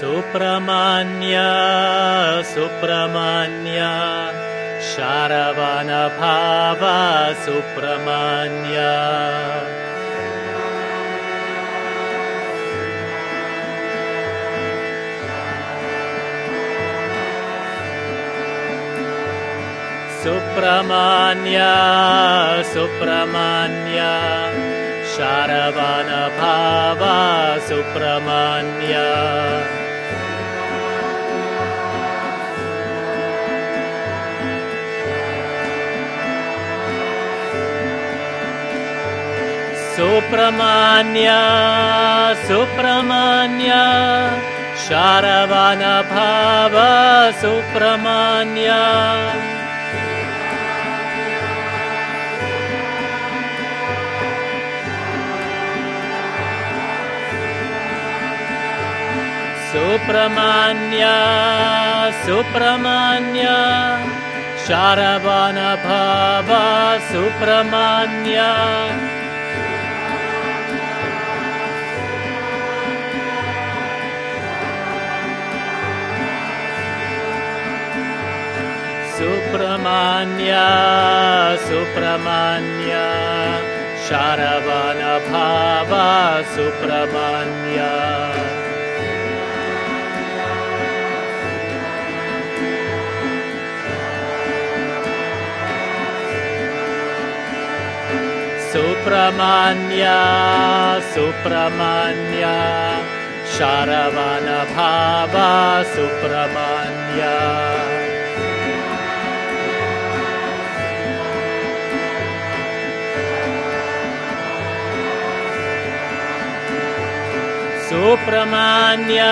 सुप्रमान्य सुप्रमान्य शारवणभाव सुप्रमान्य। सुप्रमान्य सुप्रमान्य शारवणभाव सुप्रमान्य सुप्रमान्य सुप्रमान्य शारवणभाव सुप्रमान्य सुप्रमान्य सुप्रमान्य शारवणभाव सुप्रमान्य सुप्रमान्य सुप्रमान्य शारवणभाव सुप्रमान्य सुप्रमान्य सुप्रमान्य शारवणभाव सुप्रमान्य सुप्रमान्य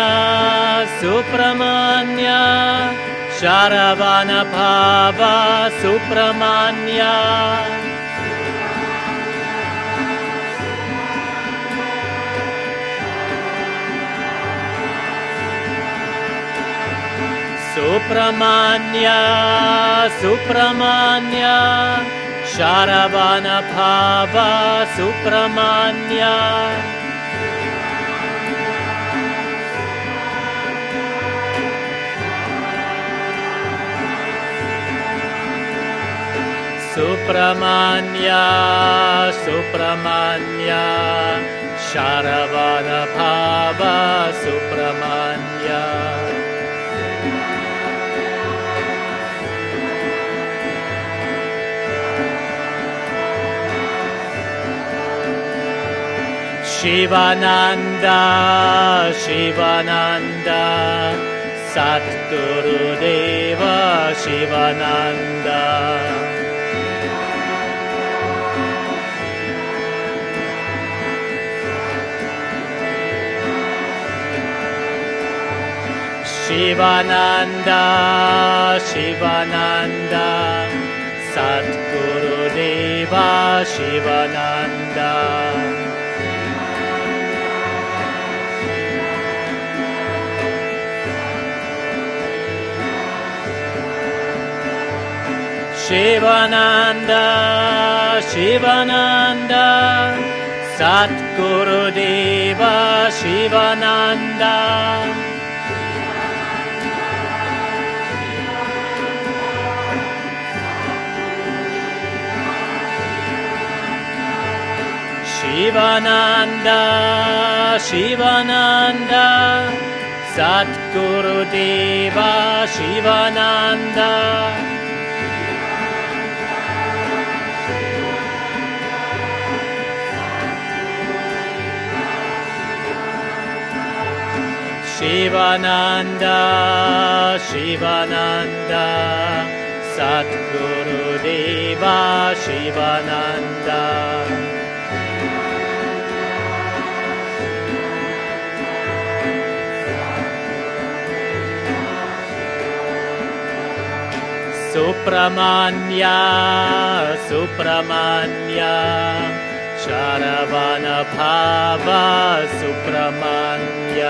सुप्रमान्य शारवणभाव सुप्रमान्य सुप्रमान्य सुप्रमान्य शारवणभाव सुप्रमान्य सुप्रमान्य सुप्रमान्य शारवणभाव सुप्रमान्य। Shivananda Shivananda Sadgurudev Shivananda Shivananda, Shivananda, Satguru Deva, Shivananda. Shivananda, Shivananda, Satguru Deva, Shivananda. Shivananda, Shivananda, Satguru Deva, Shivananda. Shivananda, Shivananda, Satguru Deva, Shivananda. सुप्रमान्य सुप्रमान्य शरवणभाव सुप्रमान्य